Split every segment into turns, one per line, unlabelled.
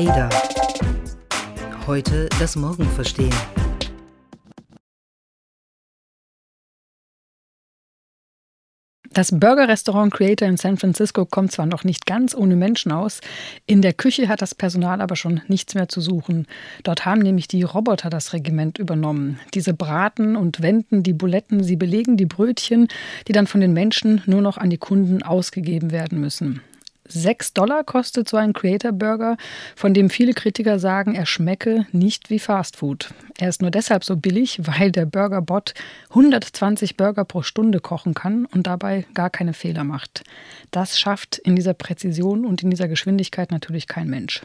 Ada. Heute das Morgen verstehen.
Das Burger-Restaurant Creator in San Francisco kommt zwar noch nicht ganz ohne Menschen aus, in der Küche hat das Personal aber schon nichts mehr zu suchen. Dort haben nämlich die Roboter das Regiment übernommen. Diese braten und wenden die Buletten, sie belegen die Brötchen, die dann von den Menschen nur noch an die Kunden ausgegeben werden müssen. 6 Dollar kostet so ein Creator Burger, von dem viele Kritiker sagen, er schmecke nicht wie Fast Food. Er ist nur deshalb so billig, weil der Burgerbot 120 Burger pro Stunde kochen kann und dabei gar keine Fehler macht. Das schafft in dieser Präzision und in dieser Geschwindigkeit natürlich kein Mensch.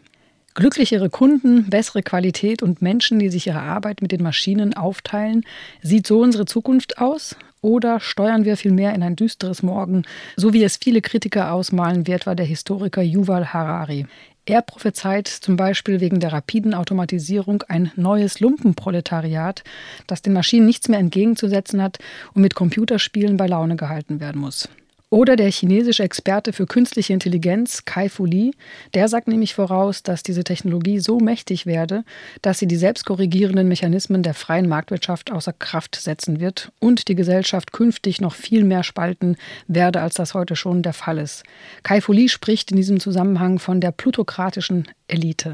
Glücklichere Kunden, bessere Qualität und Menschen, die sich ihre Arbeit mit den Maschinen aufteilen. Sieht so unsere Zukunft aus? Oder steuern wir vielmehr in ein düsteres Morgen, so wie es viele Kritiker ausmalen, wie etwa der Historiker Yuval Harari? Er prophezeit zum Beispiel wegen der rapiden Automatisierung ein neues Lumpenproletariat, das den Maschinen nichts mehr entgegenzusetzen hat und mit Computerspielen bei Laune gehalten werden muss. Oder der chinesische Experte für künstliche Intelligenz, Kai Fu Li, der sagt nämlich voraus, dass diese Technologie so mächtig werde, dass sie die selbstkorrigierenden Mechanismen der freien Marktwirtschaft außer Kraft setzen wird und die Gesellschaft künftig noch viel mehr spalten werde, als das heute schon der Fall ist. Kai Fu Li spricht in diesem Zusammenhang von der plutokratischen Elite.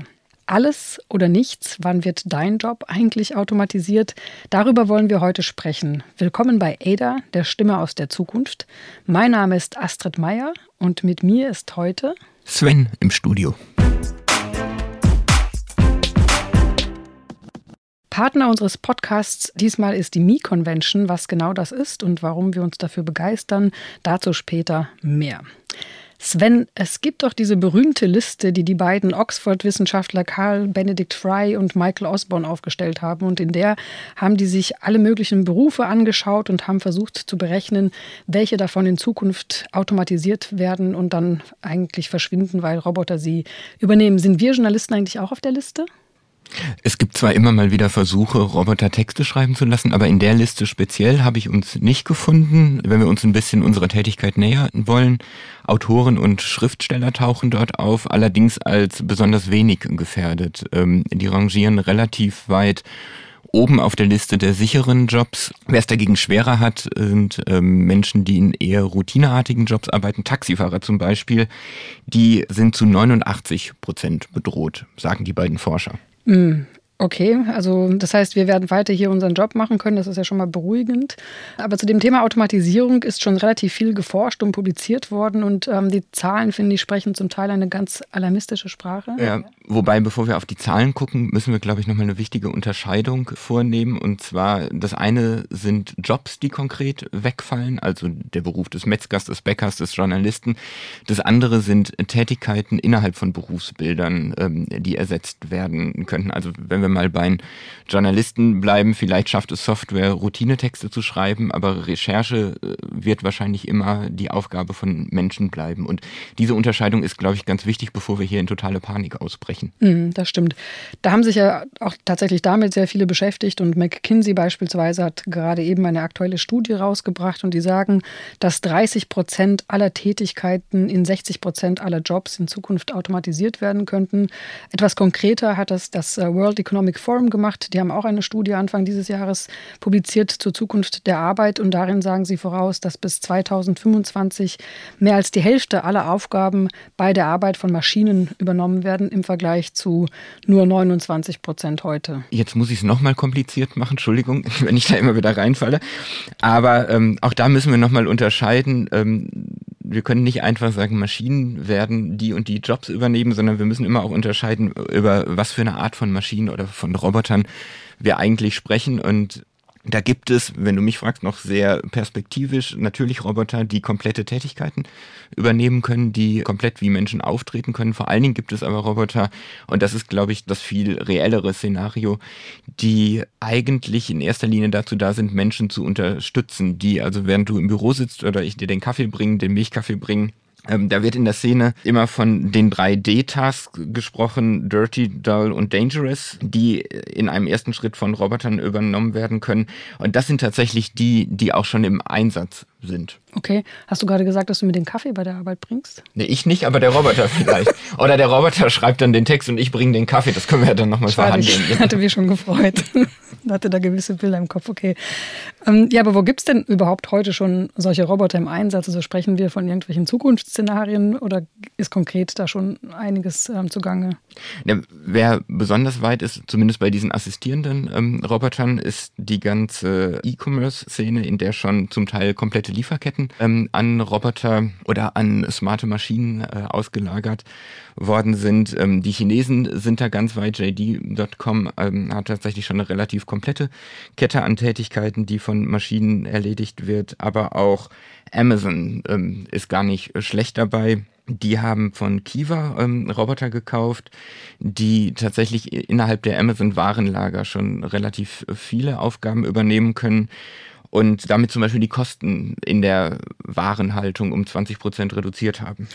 Alles oder nichts, wann wird dein Job eigentlich automatisiert? Darüber wollen wir heute sprechen. Willkommen bei Ada, der Stimme aus der Zukunft. Mein Name ist Astrid Meyer und mit mir ist heute
Sven im Studio.
Partner unseres Podcasts diesmal ist die Mi-Convention. Was genau das ist und warum wir uns dafür begeistern, dazu später mehr. Sven, es gibt doch diese berühmte Liste, die die beiden Oxford-Wissenschaftler Carl Benedict Fry und Michael Osborne aufgestellt haben. Und in der haben die sich alle möglichen Berufe angeschaut und haben versucht zu berechnen, welche davon in Zukunft automatisiert werden und dann eigentlich verschwinden, weil Roboter sie übernehmen. Sind wir Journalisten eigentlich auch auf der Liste?
Es gibt zwar immer mal wieder Versuche, Roboter Texte schreiben zu lassen, aber in der Liste speziell habe ich uns nicht gefunden. Wenn wir uns ein bisschen unserer Tätigkeit nähern wollen, Autoren und Schriftsteller tauchen dort auf, allerdings als besonders wenig gefährdet. Ähm, die rangieren relativ weit oben auf der Liste der sicheren Jobs. Wer es dagegen schwerer hat, sind ähm, Menschen, die in eher routineartigen Jobs arbeiten, Taxifahrer zum Beispiel. Die sind zu 89 Prozent bedroht, sagen die beiden Forscher.
Mm, Okay, also das heißt, wir werden weiter hier unseren Job machen können. Das ist ja schon mal beruhigend. Aber zu dem Thema Automatisierung ist schon relativ viel geforscht und publiziert worden. Und ähm, die Zahlen, finde ich, sprechen zum Teil eine ganz alarmistische Sprache.
Ja, wobei, bevor wir auf die Zahlen gucken, müssen wir, glaube ich, nochmal eine wichtige Unterscheidung vornehmen. Und zwar, das eine sind Jobs, die konkret wegfallen, also der Beruf des Metzgers, des Bäckers, des Journalisten. Das andere sind Tätigkeiten innerhalb von Berufsbildern, ähm, die ersetzt werden könnten. Also wenn wir mal bei Journalisten bleiben, vielleicht schafft es Software, Routinetexte zu schreiben, aber Recherche äh, wird wahrscheinlich immer die Aufgabe von Menschen bleiben. Und diese Unterscheidung ist, glaube ich, ganz wichtig, bevor wir hier in totale Panik ausbrechen.
Mm, das stimmt. Da haben sich ja auch tatsächlich damit sehr viele beschäftigt und McKinsey beispielsweise hat gerade eben eine aktuelle Studie rausgebracht und die sagen, dass 30 Prozent aller Tätigkeiten in 60 Prozent aller Jobs in Zukunft automatisiert werden könnten. Etwas konkreter hat das das äh, World Economic Economic Forum gemacht. Die haben auch eine Studie Anfang dieses Jahres publiziert zur Zukunft der Arbeit und darin sagen sie voraus, dass bis 2025 mehr als die Hälfte aller Aufgaben bei der Arbeit von Maschinen übernommen werden im Vergleich zu nur 29 Prozent heute.
Jetzt muss ich es nochmal kompliziert machen, Entschuldigung, wenn ich da immer wieder reinfalle. Aber ähm, auch da müssen wir nochmal unterscheiden. Ähm, wir können nicht einfach sagen, Maschinen werden die und die Jobs übernehmen, sondern wir müssen immer auch unterscheiden, über was für eine Art von Maschinen oder von Robotern wir eigentlich sprechen. Und da gibt es, wenn du mich fragst, noch sehr perspektivisch natürlich Roboter, die komplette Tätigkeiten übernehmen können, die komplett wie Menschen auftreten können. Vor allen Dingen gibt es aber Roboter, und das ist, glaube ich, das viel reellere Szenario, die eigentlich in erster Linie dazu da sind, Menschen zu unterstützen, die also während du im Büro sitzt oder ich dir den Kaffee bringe, den Milchkaffee bringen, ähm, da wird in der Szene immer von den drei D-Tasks gesprochen, Dirty, Dull und Dangerous, die in einem ersten Schritt von Robotern übernommen werden können. Und das sind tatsächlich die, die auch schon im Einsatz sind.
Okay. Hast du gerade gesagt, dass du mir den Kaffee bei der Arbeit bringst?
Nee, ich nicht, aber der Roboter vielleicht. Oder der Roboter schreibt dann den Text und ich bringe den Kaffee. Das können wir ja dann nochmal verhandeln.
Ich hatte mich schon gefreut. hatte da gewisse Bilder im Kopf. Okay. Ähm, ja, aber wo gibt es denn überhaupt heute schon solche Roboter im Einsatz? Also sprechen wir von irgendwelchen Zukunftsszenarien oder ist konkret da schon einiges ähm, zugange?
Ja, wer besonders weit ist, zumindest bei diesen assistierenden ähm, Robotern, ist die ganze E-Commerce-Szene, in der schon zum Teil komplette Lieferketten ähm, an Roboter oder an smarte Maschinen äh, ausgelagert worden sind. Ähm, die Chinesen sind da ganz weit. JD.com ähm, hat tatsächlich schon eine relativ komplette Kette an Tätigkeiten, die von Maschinen erledigt wird. Aber auch Amazon ähm, ist gar nicht schlecht dabei. Die haben von Kiva ähm, Roboter gekauft, die tatsächlich innerhalb der Amazon-Warenlager schon relativ viele Aufgaben übernehmen können und damit zum Beispiel die Kosten in der Warenhaltung um 20 Prozent reduziert haben.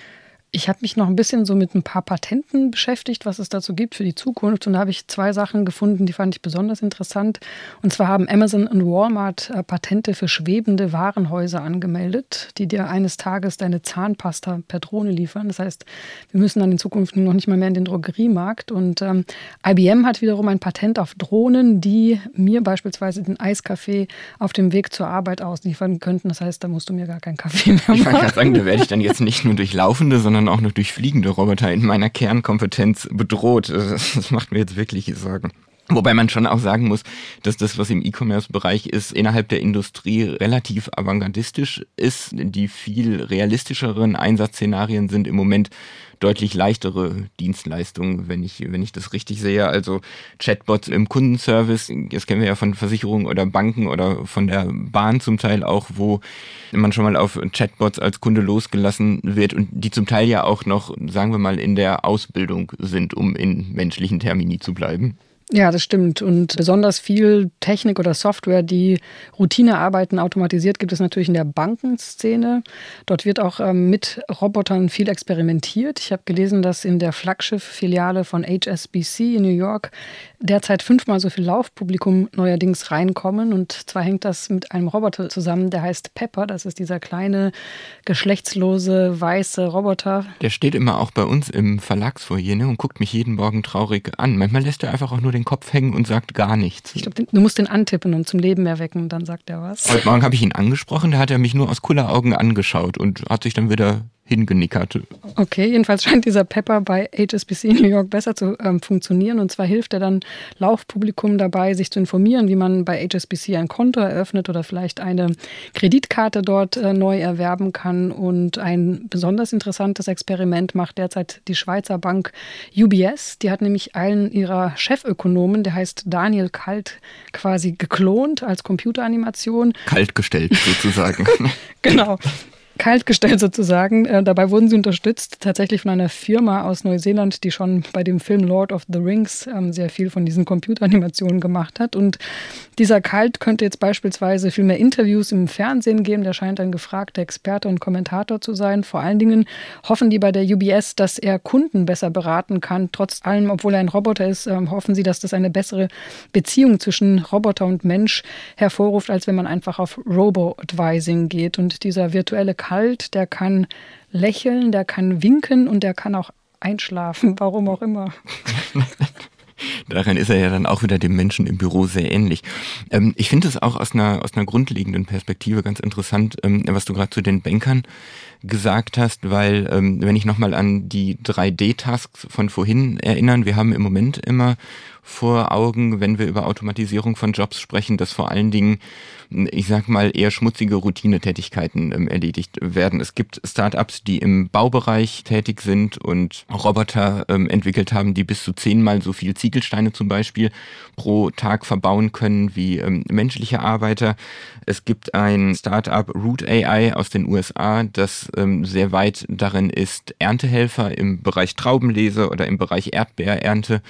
Ich habe mich noch ein bisschen so mit ein paar Patenten beschäftigt, was es dazu gibt für die Zukunft. Und da habe ich zwei Sachen gefunden, die fand ich besonders interessant. Und zwar haben Amazon und Walmart äh, Patente für schwebende Warenhäuser angemeldet, die dir eines Tages deine Zahnpasta per Drohne liefern. Das heißt, wir müssen dann in Zukunft noch nicht mal mehr in den Drogeriemarkt. Und ähm, IBM hat wiederum ein Patent auf Drohnen, die mir beispielsweise den Eiskaffee auf dem Weg zur Arbeit ausliefern könnten. Das heißt, da musst du mir gar keinen Kaffee mehr machen.
Ich wollte gerade sagen, da werde ich dann jetzt nicht nur durch laufende, sondern sondern auch noch durch fliegende Roboter in meiner Kernkompetenz bedroht. Das macht mir jetzt wirklich Sorgen. Wobei man schon auch sagen muss, dass das, was im E-Commerce-Bereich ist, innerhalb der Industrie relativ avantgardistisch ist. Die viel realistischeren Einsatzszenarien sind im Moment deutlich leichtere Dienstleistungen, wenn ich, wenn ich das richtig sehe. Also Chatbots im Kundenservice, das kennen wir ja von Versicherungen oder Banken oder von der Bahn zum Teil auch, wo man schon mal auf Chatbots als Kunde losgelassen wird und die zum Teil ja auch noch, sagen wir mal, in der Ausbildung sind, um in menschlichen Termini zu bleiben.
Ja, das stimmt. Und besonders viel Technik oder Software, die Routinearbeiten automatisiert, gibt es natürlich in der Bankenszene. Dort wird auch ähm, mit Robotern viel experimentiert. Ich habe gelesen, dass in der Flaggschiff-Filiale von HSBC in New York derzeit fünfmal so viel Laufpublikum neuerdings reinkommen. Und zwar hängt das mit einem Roboter zusammen, der heißt Pepper. Das ist dieser kleine, geschlechtslose, weiße Roboter.
Der steht immer auch bei uns im Verlagsfoyer ne, und guckt mich jeden Morgen traurig an. Manchmal lässt er einfach auch nur den Kopf hängen und sagt gar nichts.
Ich glaube, du musst den antippen und zum Leben erwecken, dann sagt er was.
Heute Morgen habe ich ihn angesprochen, da hat er mich nur aus cooler Augen angeschaut und hat sich dann wieder hingenickert.
Okay, jedenfalls scheint dieser Pepper bei HSBC in New York besser zu ähm, funktionieren. Und zwar hilft er dann Laufpublikum dabei, sich zu informieren, wie man bei HSBC ein Konto eröffnet oder vielleicht eine Kreditkarte dort äh, neu erwerben kann. Und ein besonders interessantes Experiment macht derzeit die Schweizer Bank UBS. Die hat nämlich einen ihrer Chefökonomen, der heißt Daniel Kalt, quasi geklont als Computeranimation.
Kaltgestellt sozusagen.
genau kaltgestellt sozusagen. Äh, dabei wurden sie unterstützt tatsächlich von einer Firma aus Neuseeland, die schon bei dem Film Lord of the Rings ähm, sehr viel von diesen Computeranimationen gemacht hat. Und dieser Kalt könnte jetzt beispielsweise viel mehr Interviews im Fernsehen geben. Der scheint ein gefragter Experte und Kommentator zu sein. Vor allen Dingen hoffen die bei der UBS, dass er Kunden besser beraten kann. Trotz allem, obwohl er ein Roboter ist, ähm, hoffen sie, dass das eine bessere Beziehung zwischen Roboter und Mensch hervorruft, als wenn man einfach auf Robo-Advising geht. Und dieser virtuelle kalt, der kann lächeln, der kann winken und der kann auch einschlafen, warum auch immer.
Daran ist er ja dann auch wieder dem Menschen im Büro sehr ähnlich. Ähm, ich finde es auch aus einer, aus einer grundlegenden Perspektive ganz interessant, ähm, was du gerade zu den Bankern gesagt hast, weil ähm, wenn ich nochmal an die 3D-Tasks von vorhin erinnern, wir haben im Moment immer vor Augen, wenn wir über Automatisierung von Jobs sprechen, dass vor allen Dingen, ich sag mal, eher schmutzige Routinetätigkeiten ähm, erledigt werden. Es gibt Startups, die im Baubereich tätig sind und Roboter ähm, entwickelt haben, die bis zu zehnmal so viel Ziegelsteine zum Beispiel pro Tag verbauen können wie ähm, menschliche Arbeiter. Es gibt ein Startup Root AI aus den USA, das sehr weit darin ist, Erntehelfer im Bereich Traubenlese oder im Bereich Erdbeerernte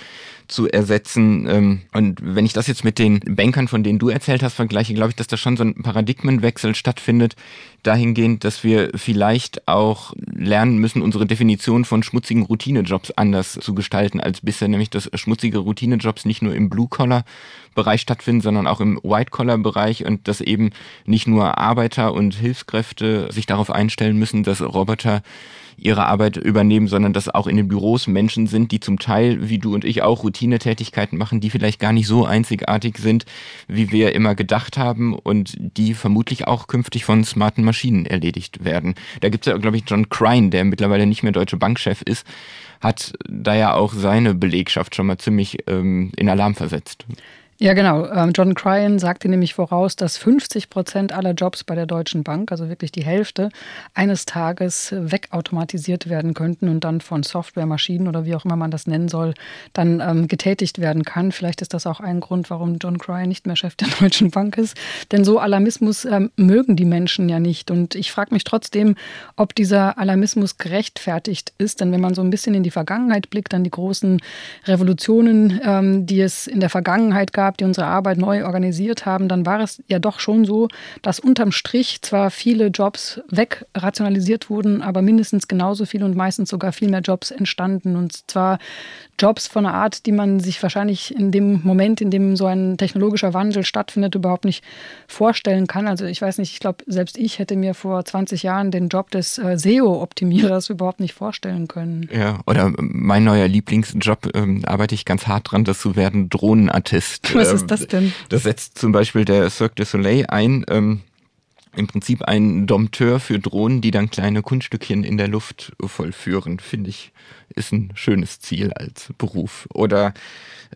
zu ersetzen. Ähm, und wenn ich das jetzt mit den Bankern, von denen du erzählt hast, vergleiche, glaube ich, dass da schon so ein Paradigmenwechsel stattfindet, dahingehend, dass wir vielleicht auch lernen müssen, unsere Definition von schmutzigen Routinejobs anders zu gestalten als bisher, nämlich dass schmutzige Routinejobs nicht nur im Blue-Collar-Bereich stattfinden, sondern auch im White-Collar-Bereich und dass eben nicht nur Arbeiter und Hilfskräfte sich darauf einstellen müssen, dass Roboter ihre Arbeit übernehmen, sondern dass auch in den Büros Menschen sind, die zum Teil, wie du und ich auch, Routinetätigkeiten machen, die vielleicht gar nicht so einzigartig sind, wie wir immer gedacht haben und die vermutlich auch künftig von smarten Maschinen erledigt werden. Da gibt es ja, glaube ich, John Crine, der mittlerweile nicht mehr Deutsche Bankchef ist, hat da ja auch seine Belegschaft schon mal ziemlich ähm, in Alarm versetzt.
Ja, genau. Ähm, John Cryan sagte nämlich voraus, dass 50 Prozent aller Jobs bei der Deutschen Bank, also wirklich die Hälfte, eines Tages wegautomatisiert werden könnten und dann von Softwaremaschinen oder wie auch immer man das nennen soll, dann ähm, getätigt werden kann. Vielleicht ist das auch ein Grund, warum John Cryan nicht mehr Chef der Deutschen Bank ist. Denn so Alarmismus ähm, mögen die Menschen ja nicht. Und ich frage mich trotzdem, ob dieser Alarmismus gerechtfertigt ist. Denn wenn man so ein bisschen in die Vergangenheit blickt, an die großen Revolutionen, ähm, die es in der Vergangenheit gab, gab, die unsere Arbeit neu organisiert haben, dann war es ja doch schon so, dass unterm Strich zwar viele Jobs wegrationalisiert wurden, aber mindestens genauso viele und meistens sogar viel mehr Jobs entstanden. Und zwar Jobs von einer Art, die man sich wahrscheinlich in dem Moment, in dem so ein technologischer Wandel stattfindet, überhaupt nicht vorstellen kann. Also ich weiß nicht, ich glaube, selbst ich hätte mir vor 20 Jahren den Job des äh, SEO-Optimierers überhaupt nicht vorstellen können.
Ja, oder mein neuer Lieblingsjob, ähm, arbeite ich ganz hart dran, das zu werden, Drohnenartist.
Was ist ähm, das denn?
Das setzt zum Beispiel der Cirque du Soleil ein. Ähm, im Prinzip ein Dompteur für Drohnen, die dann kleine Kunststückchen in der Luft vollführen, finde ich, ist ein schönes Ziel als Beruf. Oder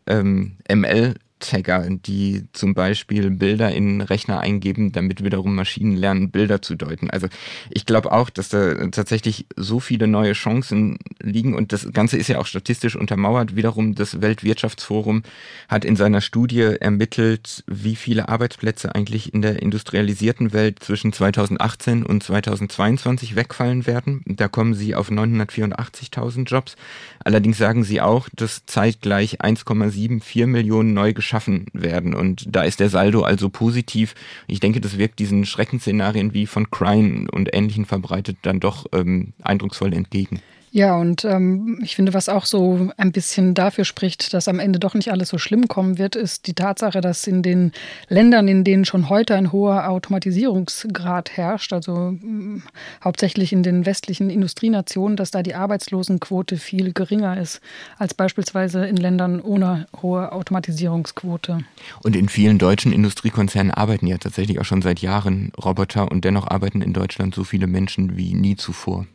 ähm, ML Tagger, die zum Beispiel Bilder in Rechner eingeben, damit wiederum Maschinen lernen, Bilder zu deuten. Also ich glaube auch, dass da tatsächlich so viele neue Chancen liegen und das Ganze ist ja auch statistisch untermauert. Wiederum das Weltwirtschaftsforum hat in seiner Studie ermittelt, wie viele Arbeitsplätze eigentlich in der industrialisierten Welt zwischen 2018 und 2022 wegfallen werden. Da kommen sie auf 984.000 Jobs. Allerdings sagen sie auch, dass zeitgleich 1,74 Millionen neu geschaffen werden. Und da ist der Saldo also positiv. Ich denke, das wirkt diesen Schreckensszenarien wie von Crime und Ähnlichen verbreitet dann doch ähm, eindrucksvoll entgegen.
Ja, und ähm, ich finde, was auch so ein bisschen dafür spricht, dass am Ende doch nicht alles so schlimm kommen wird, ist die Tatsache, dass in den Ländern, in denen schon heute ein hoher Automatisierungsgrad herrscht, also äh, hauptsächlich in den westlichen Industrienationen, dass da die Arbeitslosenquote viel geringer ist als beispielsweise in Ländern ohne hohe Automatisierungsquote.
Und in vielen deutschen Industriekonzernen arbeiten ja tatsächlich auch schon seit Jahren Roboter und dennoch arbeiten in Deutschland so viele Menschen wie nie zuvor.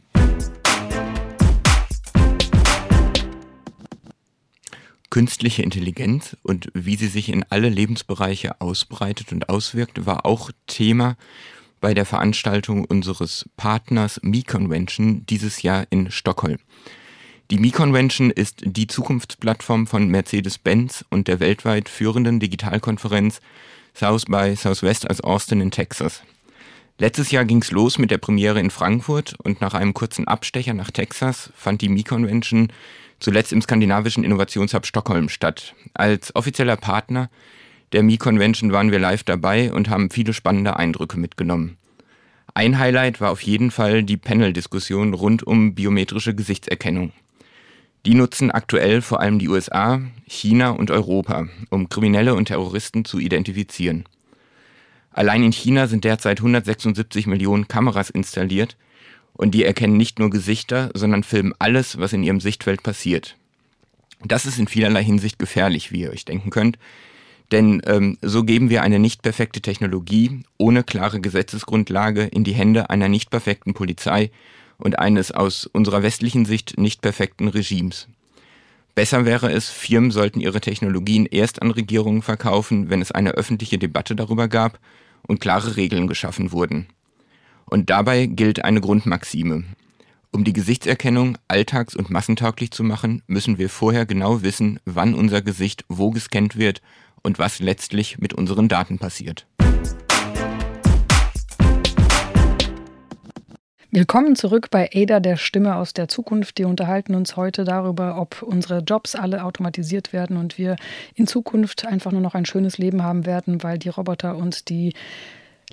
Künstliche Intelligenz und wie sie sich in alle Lebensbereiche ausbreitet und auswirkt, war auch Thema bei der Veranstaltung unseres Partners Mi-Convention dieses Jahr in Stockholm. Die Mi-Convention ist die Zukunftsplattform von Mercedes-Benz und der weltweit führenden Digitalkonferenz South by Southwest als Austin in Texas. Letztes Jahr ging es los mit der Premiere in Frankfurt und nach einem kurzen Abstecher nach Texas fand die Mi-Convention zuletzt im skandinavischen Innovationshub Stockholm statt. Als offizieller Partner der Mi-Convention waren wir live dabei und haben viele spannende Eindrücke mitgenommen. Ein Highlight war auf jeden Fall die Panel-Diskussion rund um biometrische Gesichtserkennung. Die nutzen aktuell vor allem die USA, China und Europa, um Kriminelle und Terroristen zu identifizieren. Allein in China sind derzeit 176 Millionen Kameras installiert, und die erkennen nicht nur Gesichter, sondern filmen alles, was in ihrem Sichtfeld passiert. Das ist in vielerlei Hinsicht gefährlich, wie ihr euch denken könnt. Denn ähm, so geben wir eine nicht perfekte Technologie ohne klare Gesetzesgrundlage in die Hände einer nicht perfekten Polizei und eines aus unserer westlichen Sicht nicht perfekten Regimes. Besser wäre es, Firmen sollten ihre Technologien erst an Regierungen verkaufen, wenn es eine öffentliche Debatte darüber gab und klare Regeln geschaffen wurden. Und dabei gilt eine Grundmaxime. Um die Gesichtserkennung alltags- und massentauglich zu machen, müssen wir vorher genau wissen, wann unser Gesicht wo gescannt wird und was letztlich mit unseren Daten passiert.
Willkommen zurück bei Ada, der Stimme aus der Zukunft. Wir unterhalten uns heute darüber, ob unsere Jobs alle automatisiert werden und wir in Zukunft einfach nur noch ein schönes Leben haben werden, weil die Roboter uns die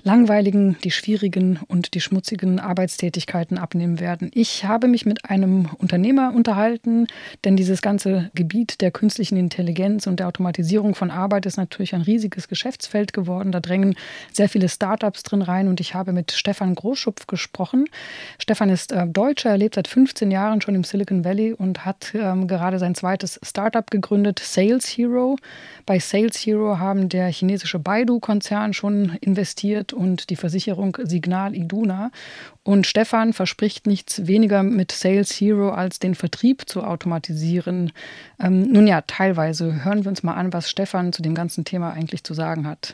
langweiligen, die schwierigen und die schmutzigen Arbeitstätigkeiten abnehmen werden. Ich habe mich mit einem Unternehmer unterhalten, denn dieses ganze Gebiet der künstlichen Intelligenz und der Automatisierung von Arbeit ist natürlich ein riesiges Geschäftsfeld geworden. Da drängen sehr viele Startups drin rein und ich habe mit Stefan Großschupf gesprochen. Stefan ist äh, Deutscher, er lebt seit 15 Jahren schon im Silicon Valley und hat ähm, gerade sein zweites Startup gegründet, Sales Hero. Bei Sales Hero haben der chinesische Baidu-Konzern schon investiert und die Versicherung Signal Iduna. Und Stefan verspricht nichts weniger mit Sales Hero als den Vertrieb zu automatisieren. Ähm, nun ja, teilweise hören wir uns mal an, was Stefan zu dem ganzen Thema eigentlich zu sagen hat.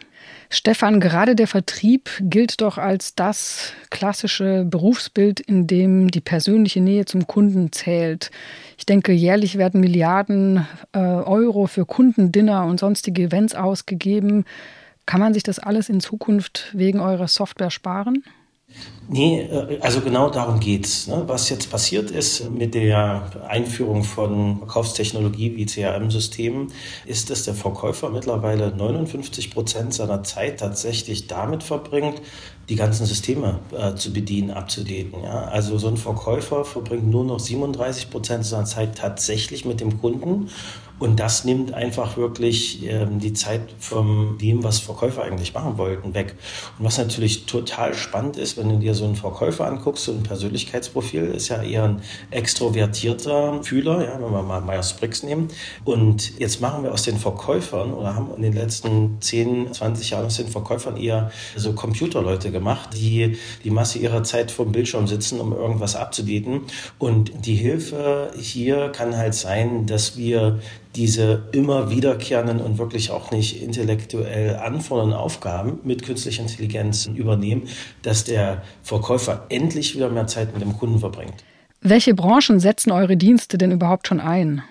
Stefan, gerade der Vertrieb gilt doch als das klassische Berufsbild, in dem die persönliche Nähe zum Kunden zählt. Ich denke, jährlich werden Milliarden äh, Euro für Kundendinner und sonstige Events ausgegeben. Kann man sich das alles in Zukunft wegen eurer Software sparen?
Nee, äh, also genau darum geht's. Ne? Was jetzt passiert ist mit der Einführung von Verkaufstechnologie wie CRM-Systemen, ist, dass der Verkäufer mittlerweile 59 Prozent seiner Zeit tatsächlich damit verbringt, die ganzen Systeme äh, zu bedienen, abzudaten. Also so ein Verkäufer verbringt nur noch 37 Prozent seiner Zeit tatsächlich mit dem Kunden und das nimmt einfach wirklich ähm, die Zeit von dem, was Verkäufer eigentlich machen wollten, weg. Und was natürlich total spannend ist, wenn du dir so einen Verkäufer anguckst, so ein Persönlichkeitsprofil, ist ja eher ein extrovertierter Fühler, ja, wenn wir mal Myers-Briggs nehmen. Und jetzt machen wir aus den Verkäufern oder haben in den letzten 10, 20 Jahren aus den Verkäufern eher so Computerleute gemacht, die die Masse ihrer Zeit vom Bildschirm sitzen, um irgendwas abzubieten. Und die Hilfe hier kann halt sein, dass wir diese immer wiederkehrenden und wirklich auch nicht intellektuell anfordernden Aufgaben mit künstlicher Intelligenz übernehmen, dass der Verkäufer endlich wieder mehr Zeit mit dem Kunden verbringt.
Welche Branchen setzen eure Dienste denn überhaupt schon ein?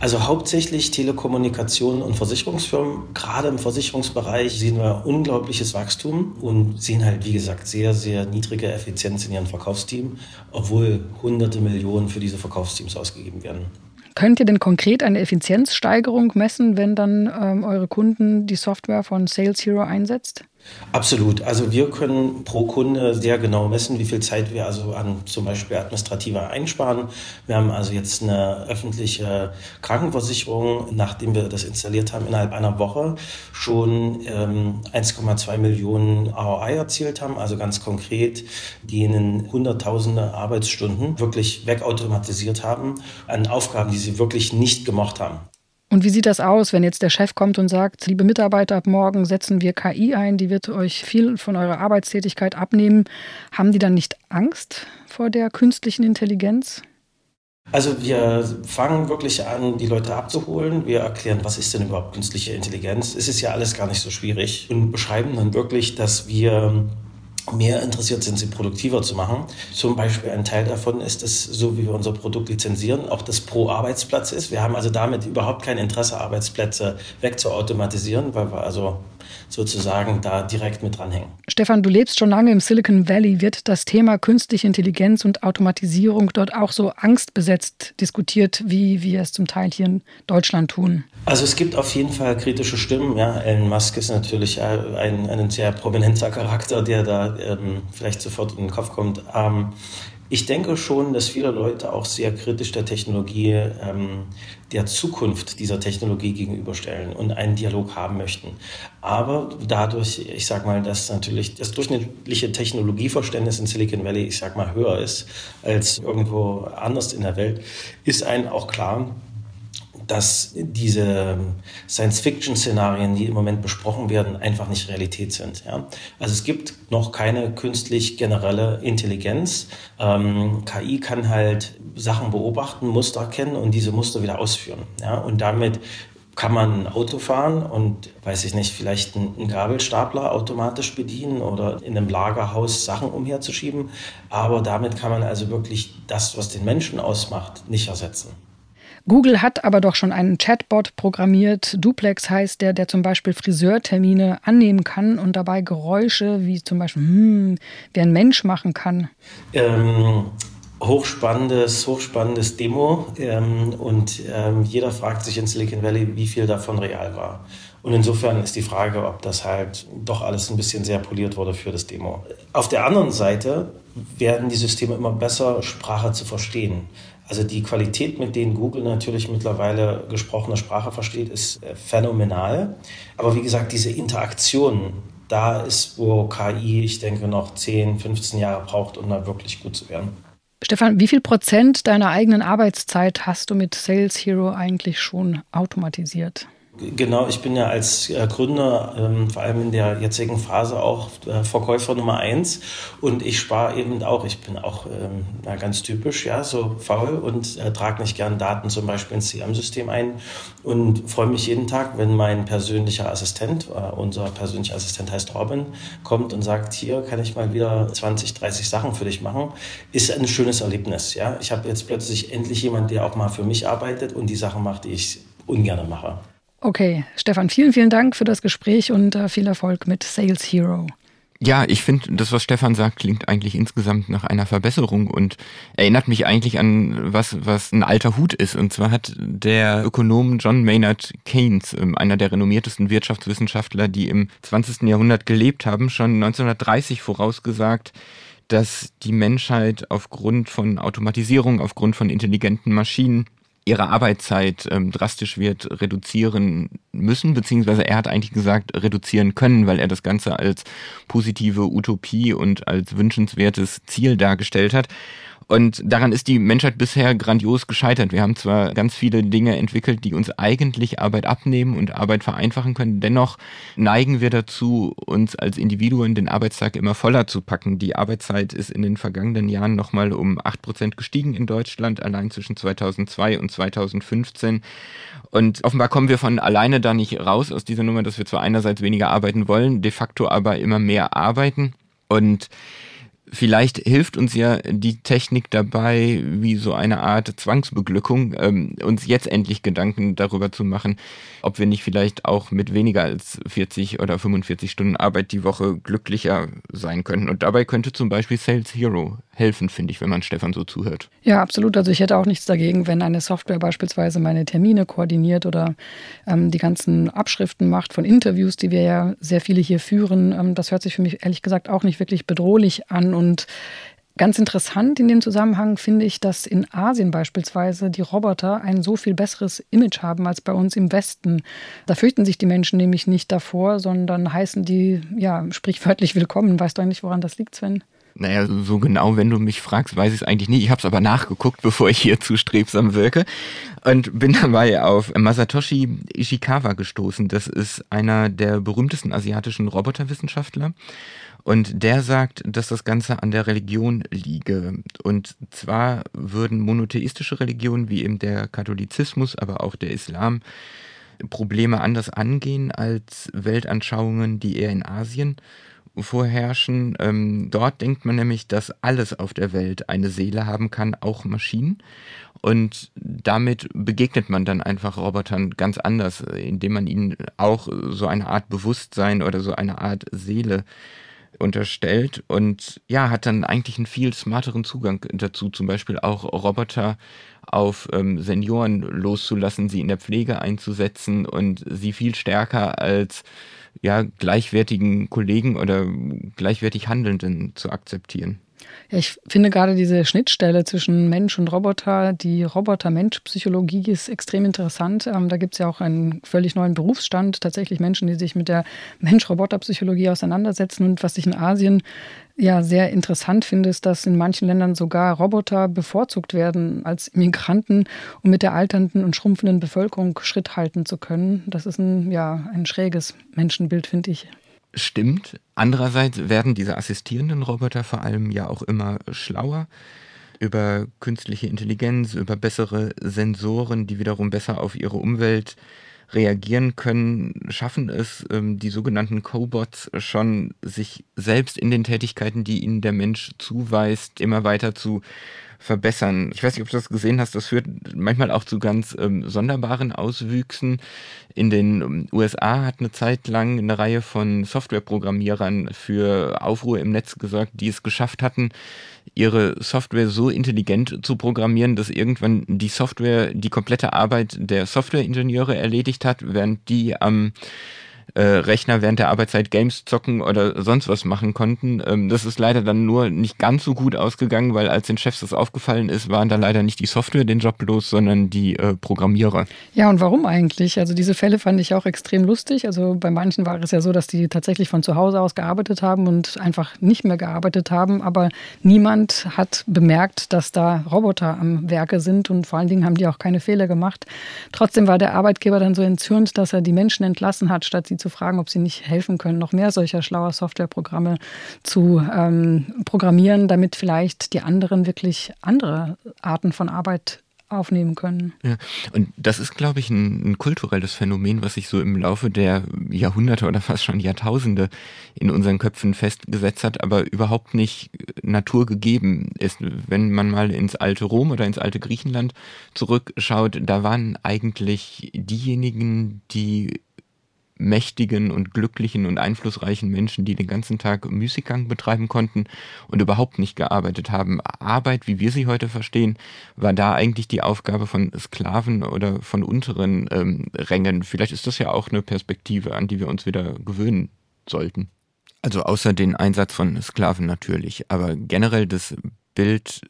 Also hauptsächlich Telekommunikation und Versicherungsfirmen. Gerade im Versicherungsbereich sehen wir unglaubliches Wachstum und sehen halt, wie gesagt, sehr, sehr niedrige Effizienz in ihren Verkaufsteam, obwohl hunderte Millionen für diese Verkaufsteams ausgegeben werden.
Könnt ihr denn konkret eine Effizienzsteigerung messen, wenn dann ähm, eure Kunden die Software von Sales Hero einsetzt?
Absolut. Also wir können pro Kunde sehr genau messen, wie viel Zeit wir also an zum Beispiel administrativer einsparen. Wir haben also jetzt eine öffentliche Krankenversicherung, nachdem wir das installiert haben, innerhalb einer Woche schon ähm, 1,2 Millionen ROI erzielt haben. Also ganz konkret, denen Hunderttausende Arbeitsstunden wirklich wegautomatisiert haben an Aufgaben, die sie wirklich nicht gemacht haben.
Und wie sieht das aus, wenn jetzt der Chef kommt und sagt, liebe Mitarbeiter, ab morgen setzen wir KI ein, die wird euch viel von eurer Arbeitstätigkeit abnehmen. Haben die dann nicht Angst vor der künstlichen Intelligenz?
Also wir fangen wirklich an, die Leute abzuholen. Wir erklären, was ist denn überhaupt künstliche Intelligenz. Es ist ja alles gar nicht so schwierig und beschreiben dann wirklich, dass wir mehr interessiert sind, sie produktiver zu machen. Zum Beispiel ein Teil davon ist es, so wie wir unser Produkt lizenzieren, auch das pro Arbeitsplatz ist. Wir haben also damit überhaupt kein Interesse, Arbeitsplätze wegzuautomatisieren, weil wir also sozusagen da direkt mit dranhängen.
Stefan, du lebst schon lange im Silicon Valley. Wird das Thema künstliche Intelligenz und Automatisierung dort auch so angstbesetzt diskutiert, wie wir es zum Teil hier in Deutschland tun?
Also es gibt auf jeden Fall kritische Stimmen. Ja, Elon Musk ist natürlich ein, ein sehr prominenter Charakter, der da ähm, vielleicht sofort in den Kopf kommt. Ähm, ich denke schon, dass viele Leute auch sehr kritisch der Technologie, ähm, der Zukunft dieser Technologie gegenüberstellen und einen Dialog haben möchten. Aber dadurch, ich sag mal, dass natürlich das durchschnittliche Technologieverständnis in Silicon Valley, ich sag mal, höher ist als irgendwo anders in der Welt, ist einem auch klar, dass diese Science-Fiction-Szenarien, die im Moment besprochen werden, einfach nicht Realität sind. Ja? Also es gibt noch keine künstlich generelle Intelligenz. Ähm, KI kann halt Sachen beobachten, Muster erkennen und diese Muster wieder ausführen. Ja? Und damit kann man ein Auto fahren und, weiß ich nicht, vielleicht einen Gabelstapler automatisch bedienen oder in einem Lagerhaus Sachen umherzuschieben. Aber damit kann man also wirklich das, was den Menschen ausmacht, nicht ersetzen.
Google hat aber doch schon einen Chatbot programmiert. Duplex heißt der, der zum Beispiel Friseurtermine annehmen kann und dabei Geräusche wie zum Beispiel, hm, wie ein Mensch machen kann.
Ähm, hochspannendes, hochspannendes Demo ähm, und ähm, jeder fragt sich in Silicon Valley, wie viel davon real war. Und insofern ist die Frage, ob das halt doch alles ein bisschen sehr poliert wurde für das Demo. Auf der anderen Seite werden die Systeme immer besser, Sprache zu verstehen. Also die Qualität, mit denen Google natürlich mittlerweile gesprochene Sprache versteht, ist äh, phänomenal. Aber wie gesagt, diese Interaktion, da ist, wo KI, ich denke, noch 10, 15 Jahre braucht, um da wirklich gut zu werden.
Stefan, wie viel Prozent deiner eigenen Arbeitszeit hast du mit Sales Hero eigentlich schon automatisiert?
Genau, ich bin ja als äh, Gründer, ähm, vor allem in der jetzigen Phase auch äh, Verkäufer Nummer eins und ich spare eben auch, ich bin auch ähm, na, ganz typisch, ja, so faul und äh, trage nicht gern Daten zum Beispiel ins CM-System ein und freue mich jeden Tag, wenn mein persönlicher Assistent, äh, unser persönlicher Assistent heißt Robin, kommt und sagt, hier kann ich mal wieder 20, 30 Sachen für dich machen, ist ein schönes Erlebnis, ja. Ich habe jetzt plötzlich endlich jemand, der auch mal für mich arbeitet und die Sachen macht, die ich ungern mache.
Okay, Stefan, vielen, vielen Dank für das Gespräch und äh, viel Erfolg mit Sales Hero.
Ja, ich finde, das, was Stefan sagt, klingt eigentlich insgesamt nach einer Verbesserung und erinnert mich eigentlich an was, was ein alter Hut ist. Und zwar hat der Ökonom John Maynard Keynes, ähm, einer der renommiertesten Wirtschaftswissenschaftler, die im 20. Jahrhundert gelebt haben, schon 1930 vorausgesagt, dass die Menschheit aufgrund von Automatisierung, aufgrund von intelligenten Maschinen ihre Arbeitszeit ähm, drastisch wird reduzieren müssen, beziehungsweise er hat eigentlich gesagt, reduzieren können, weil er das Ganze als positive Utopie und als wünschenswertes Ziel dargestellt hat. Und daran ist die Menschheit bisher grandios gescheitert. Wir haben zwar ganz viele Dinge entwickelt, die uns eigentlich Arbeit abnehmen und Arbeit vereinfachen können. Dennoch neigen wir dazu, uns als Individuen den Arbeitstag immer voller zu packen. Die Arbeitszeit ist in den vergangenen Jahren nochmal um acht Prozent gestiegen in Deutschland, allein zwischen 2002 und 2015. Und offenbar kommen wir von alleine da nicht raus aus dieser Nummer, dass wir zwar einerseits weniger arbeiten wollen, de facto aber immer mehr arbeiten. Und Vielleicht hilft uns ja die Technik dabei, wie so eine Art Zwangsbeglückung, ähm, uns jetzt endlich Gedanken darüber zu machen, ob wir nicht vielleicht auch mit weniger als 40 oder 45 Stunden Arbeit die Woche glücklicher sein können. Und dabei könnte zum Beispiel Sales Hero helfen, finde ich, wenn man Stefan so zuhört.
Ja, absolut. Also ich hätte auch nichts dagegen, wenn eine Software beispielsweise meine Termine koordiniert oder ähm, die ganzen Abschriften macht von Interviews, die wir ja sehr viele hier führen. Ähm, das hört sich für mich ehrlich gesagt auch nicht wirklich bedrohlich an. Und Ganz interessant in dem Zusammenhang finde ich, dass in Asien beispielsweise die Roboter ein so viel besseres Image haben als bei uns im Westen. Da fürchten sich die Menschen nämlich nicht davor, sondern heißen die ja sprichwörtlich willkommen. Weißt du eigentlich, woran das liegt, Sven?
Naja, so genau, wenn du mich fragst, weiß ich es eigentlich nicht. Ich habe es aber nachgeguckt, bevor ich hier zu strebsam wirke und bin dabei auf Masatoshi Ishikawa gestoßen. Das ist einer der berühmtesten asiatischen Roboterwissenschaftler. Und der sagt, dass das Ganze an der Religion liege. Und zwar würden monotheistische Religionen wie eben der Katholizismus, aber auch der Islam Probleme anders angehen als Weltanschauungen, die eher in Asien vorherrschen. Ähm, dort denkt man nämlich, dass alles auf der Welt eine Seele haben kann, auch Maschinen. Und damit begegnet man dann einfach Robotern ganz anders, indem man ihnen auch so eine Art Bewusstsein oder so eine Art Seele unterstellt und ja, hat dann eigentlich einen viel smarteren Zugang dazu, zum Beispiel auch Roboter auf ähm, Senioren loszulassen, sie in der Pflege einzusetzen und sie viel stärker als ja, gleichwertigen Kollegen oder gleichwertig Handelnden zu akzeptieren.
Ja, ich finde gerade diese Schnittstelle zwischen Mensch und Roboter, die Roboter-Mensch-Psychologie ist extrem interessant. Ähm, da gibt es ja auch einen völlig neuen Berufsstand, tatsächlich Menschen, die sich mit der Mensch-Roboter-Psychologie auseinandersetzen. Und was ich in Asien ja sehr interessant finde, ist, dass in manchen Ländern sogar Roboter bevorzugt werden als Migranten, um mit der alternden und schrumpfenden Bevölkerung Schritt halten zu können. Das ist ein, ja, ein schräges Menschenbild, finde ich
stimmt. Andererseits werden diese assistierenden Roboter vor allem ja auch immer schlauer über künstliche Intelligenz, über bessere Sensoren, die wiederum besser auf ihre Umwelt reagieren können, schaffen es ähm, die sogenannten Cobots schon, sich selbst in den Tätigkeiten, die ihnen der Mensch zuweist, immer weiter zu verbessern. Ich weiß nicht, ob du das gesehen hast, das führt manchmal auch zu ganz ähm, sonderbaren Auswüchsen. In den ähm, USA hat eine Zeit lang eine Reihe von Softwareprogrammierern für Aufruhr im Netz gesorgt, die es geschafft hatten, ihre Software so intelligent zu programmieren, dass irgendwann die Software die komplette Arbeit der Softwareingenieure erledigt hat, während die am ähm, äh, Rechner während der Arbeitszeit Games zocken oder sonst was machen konnten. Ähm, das ist leider dann nur nicht ganz so gut ausgegangen, weil als den Chefs das aufgefallen ist, waren da leider nicht die Software den Job los, sondern die äh, Programmierer.
Ja, und warum eigentlich? Also diese Fälle fand ich auch extrem lustig. Also bei manchen war es ja so, dass die tatsächlich von zu Hause aus gearbeitet haben und einfach nicht mehr gearbeitet haben, aber niemand hat bemerkt, dass da Roboter am Werke sind und vor allen Dingen haben die auch keine Fehler gemacht. Trotzdem war der Arbeitgeber dann so entzürnt, dass er die Menschen entlassen hat, statt sie zu fragen, ob sie nicht helfen können, noch mehr solcher schlauer Softwareprogramme zu ähm, programmieren, damit vielleicht die anderen wirklich andere Arten von Arbeit aufnehmen können.
Ja, und das ist, glaube ich, ein, ein, kulturelles Phänomen, was sich so im Laufe der Jahrhunderte oder fast schon Jahrtausende in unseren Köpfen festgesetzt hat, aber überhaupt nicht naturgegeben ist. Wenn man mal ins alte Rom oder ins alte Griechenland zurückschaut, da waren eigentlich diejenigen, die mächtigen und glücklichen und einflussreichen Menschen, die den ganzen Tag Müßiggang betreiben konnten und überhaupt nicht gearbeitet haben. Arbeit, wie wir sie heute verstehen, war da eigentlich die Aufgabe von Sklaven oder von unteren ähm, Rängen. Vielleicht ist das ja auch eine Perspektive, an die wir uns wieder gewöhnen sollten. Also außer den Einsatz von Sklaven natürlich, aber generell das Bild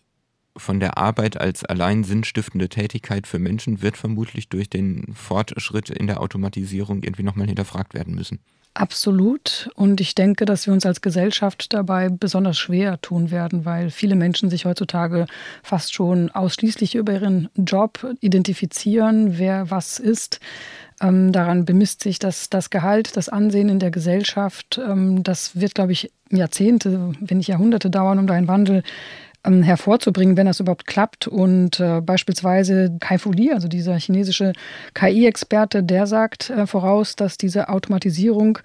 von der Arbeit als allein sinnstiftende Tätigkeit für Menschen wird vermutlich durch den Fortschritt in der Automatisierung irgendwie nochmal hinterfragt werden müssen.
Absolut. Und ich denke, dass wir uns als Gesellschaft dabei besonders schwer tun werden, weil viele Menschen sich heutzutage fast schon ausschließlich über ihren Job identifizieren, wer was ist. Ähm, daran bemisst sich das, das Gehalt, das Ansehen in der Gesellschaft. Ähm, das wird, glaube ich, Jahrzehnte, wenn nicht Jahrhunderte dauern, um da einen Wandel ähm, hervorzubringen, wenn das überhaupt klappt. Und äh, beispielsweise Kai Fu Li, also dieser chinesische KI-Experte, der sagt äh, voraus, dass diese Automatisierung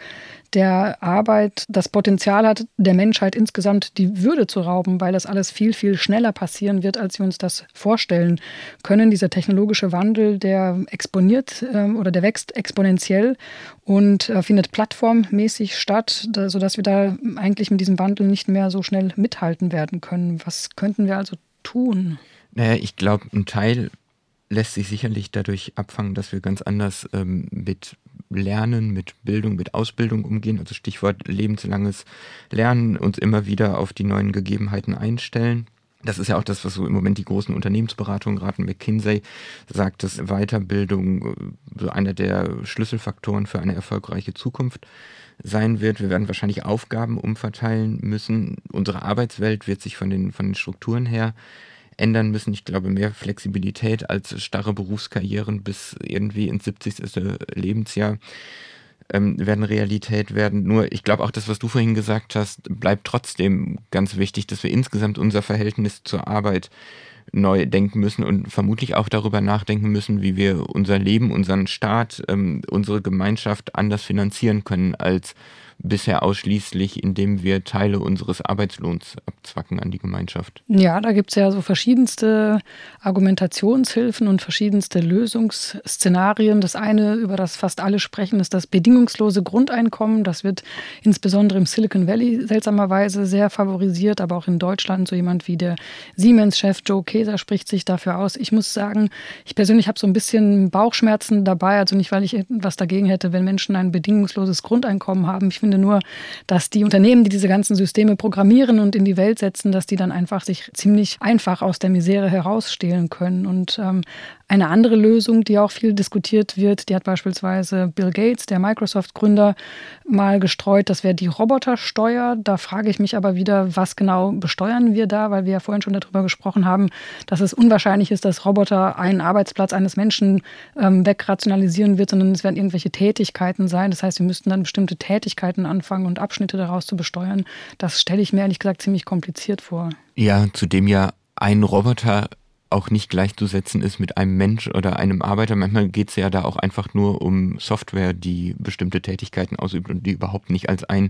der Arbeit das Potenzial hat, der Menschheit insgesamt die Würde zu rauben, weil das alles viel, viel schneller passieren wird, als wir uns das vorstellen können. Dieser technologische Wandel, der exponiert äh, oder der wächst exponentiell und äh, findet plattformmäßig statt, da, sodass wir da eigentlich mit diesem Wandel nicht mehr so schnell mithalten werden können. Was könnten wir also tun?
Naja, ich glaube, ein Teil lässt sich sicherlich dadurch abfangen, dass wir ganz anders ähm, mit Lernen, mit Bildung, mit Ausbildung umgehen, also Stichwort lebenslanges Lernen, uns immer wieder auf die neuen Gegebenheiten einstellen. Das ist ja auch das, was so im Moment die großen Unternehmensberatungen raten. McKinsey sagt, dass Weiterbildung äh, so einer der Schlüsselfaktoren für eine erfolgreiche Zukunft sein wird. Wir werden wahrscheinlich Aufgaben umverteilen müssen. Unsere Arbeitswelt wird sich von den, von den Strukturen her ändern müssen. Ich glaube, mehr Flexibilität als starre Berufskarrieren bis irgendwie ins 70. Lebensjahr ähm, werden Realität werden. Nur ich glaube auch das, was du vorhin gesagt hast, bleibt trotzdem ganz wichtig, dass wir insgesamt unser Verhältnis zur Arbeit neu denken müssen und vermutlich auch darüber nachdenken müssen, wie wir unser Leben, unseren Staat, ähm, unsere Gemeinschaft anders finanzieren können als bisher ausschließlich, indem wir Teile unseres Arbeitslohns abzwacken an die Gemeinschaft.
Ja, da gibt es ja so verschiedenste Argumentationshilfen und verschiedenste Lösungsszenarien. Das eine, über das fast alle sprechen, ist das bedingungslose Grundeinkommen. Das wird insbesondere im Silicon Valley seltsamerweise sehr favorisiert, aber auch in Deutschland. So jemand wie der Siemens-Chef Joe Keser spricht sich dafür aus. Ich muss sagen, ich persönlich habe so ein bisschen Bauchschmerzen dabei. Also nicht, weil ich etwas dagegen hätte, wenn Menschen ein bedingungsloses Grundeinkommen haben. Ich finde nur, dass die Unternehmen, die diese ganzen Systeme programmieren und in die Welt setzen, dass die dann einfach sich ziemlich einfach aus der Misere herausstehlen können. Und ähm, eine andere Lösung, die auch viel diskutiert wird, die hat beispielsweise Bill Gates, der Microsoft-Gründer, mal gestreut, das wäre die Robotersteuer. Da frage ich mich aber wieder, was genau besteuern wir da, weil wir ja vorhin schon darüber gesprochen haben, dass es unwahrscheinlich ist, dass Roboter einen Arbeitsplatz eines Menschen ähm, wegrationalisieren wird, sondern es werden irgendwelche Tätigkeiten sein. Das heißt, wir müssten dann bestimmte Tätigkeiten anfangen und Abschnitte daraus zu besteuern. Das stelle ich mir ehrlich gesagt ziemlich kompliziert vor.
Ja, zudem ja ein Roboter auch nicht gleichzusetzen ist mit einem Mensch oder einem Arbeiter. Manchmal geht es ja da auch einfach nur um Software, die bestimmte Tätigkeiten ausübt und die überhaupt nicht als ein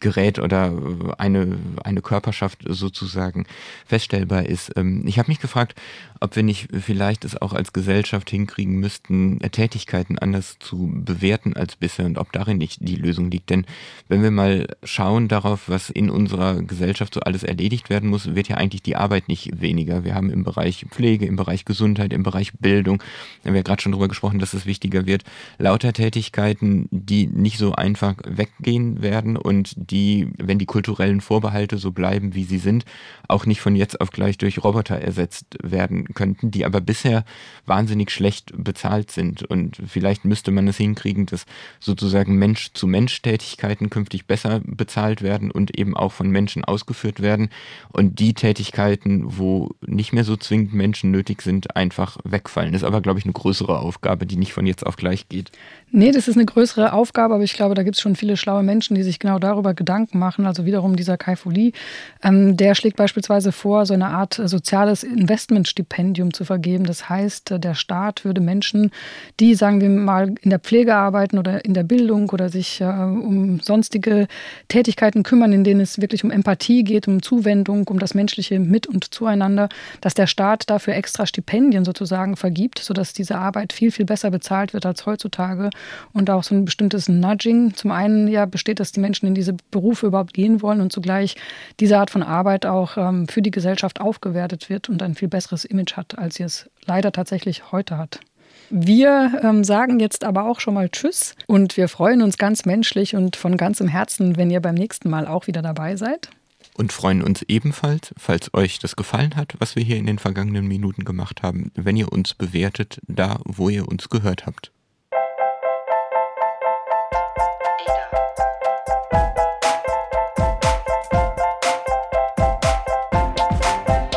Gerät oder äh, eine, eine Körperschaft sozusagen feststellbar ist. Ähm, ich habe mich gefragt, ob wir nicht vielleicht es auch als Gesellschaft hinkriegen müssten, Tätigkeiten anders zu bewerten als bisher und ob darin nicht die Lösung liegt. Denn wenn wir mal schauen darauf, was in unserer Gesellschaft so alles erledigt werden muss, wird ja eigentlich die Arbeit nicht weniger. Wir haben im Bereich Pflege, im Bereich Gesundheit, im Bereich Bildung, da haben wir gerade schon darüber gesprochen, dass es wichtiger wird, lauter Tätigkeiten, die nicht so einfach weggehen werden und die, wenn die kulturellen Vorbehalte so bleiben, wie sie sind, auch nicht von jetzt auf gleich durch Roboter ersetzt werden könnten, die aber bisher wahnsinnig schlecht bezahlt sind. Und vielleicht müsste man es hinkriegen, dass sozusagen Mensch-zu-Mensch-Tätigkeiten künftig besser bezahlt werden und eben auch von Menschen ausgeführt werden und die Tätigkeiten, wo nicht mehr so zwingend Menschen nötig sind, einfach wegfallen. Das ist aber, glaube ich, eine größere Aufgabe, die nicht von jetzt auf gleich geht.
Nee, das ist eine größere Aufgabe, aber ich glaube, da gibt es schon viele schlaue Menschen, die sich genau darüber Gedanken machen. Also wiederum dieser Kai Fouli, ähm, der schlägt beispielsweise vor, so eine Art äh, soziales Investmentstipendium zu vergeben. Das heißt, äh, der Staat würde Menschen, die, sagen wir mal, in der Pflege arbeiten oder in der Bildung oder sich äh, um sonstige Tätigkeiten kümmern, in denen es wirklich um Empathie geht, um Zuwendung, um das menschliche Mit- und Zueinander, dass der Staat dafür extra Stipendien sozusagen vergibt, sodass diese Arbeit viel, viel besser bezahlt wird als heutzutage und auch so ein bestimmtes Nudging. Zum einen ja besteht, dass die Menschen in diese Berufe überhaupt gehen wollen und zugleich diese Art von Arbeit auch ähm, für die Gesellschaft aufgewertet wird und ein viel besseres Image hat, als sie es leider tatsächlich heute hat. Wir ähm, sagen jetzt aber auch schon mal Tschüss und wir freuen uns ganz menschlich und von ganzem Herzen, wenn ihr beim nächsten Mal auch wieder dabei seid.
Und freuen uns ebenfalls, falls euch das gefallen hat, was wir hier in den vergangenen Minuten gemacht haben, wenn ihr uns bewertet, da wo ihr uns gehört habt.